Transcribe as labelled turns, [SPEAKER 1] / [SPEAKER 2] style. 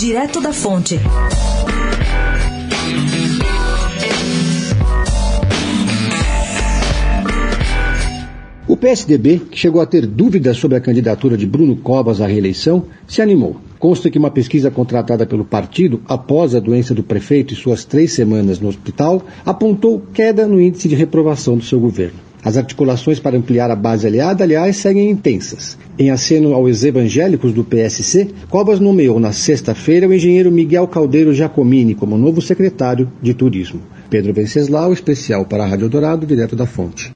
[SPEAKER 1] Direto da Fonte.
[SPEAKER 2] O PSDB, que chegou a ter dúvidas sobre a candidatura de Bruno Covas à reeleição, se animou. Consta que uma pesquisa contratada pelo partido após a doença do prefeito e suas três semanas no hospital apontou queda no índice de reprovação do seu governo. As articulações para ampliar a base aliada, aliás, seguem intensas. Em aceno aos evangélicos do PSC, Covas nomeou na sexta-feira o engenheiro Miguel Caldeiro Giacomini como novo secretário de Turismo. Pedro Venceslau, especial para a Rádio Dourado, direto da fonte.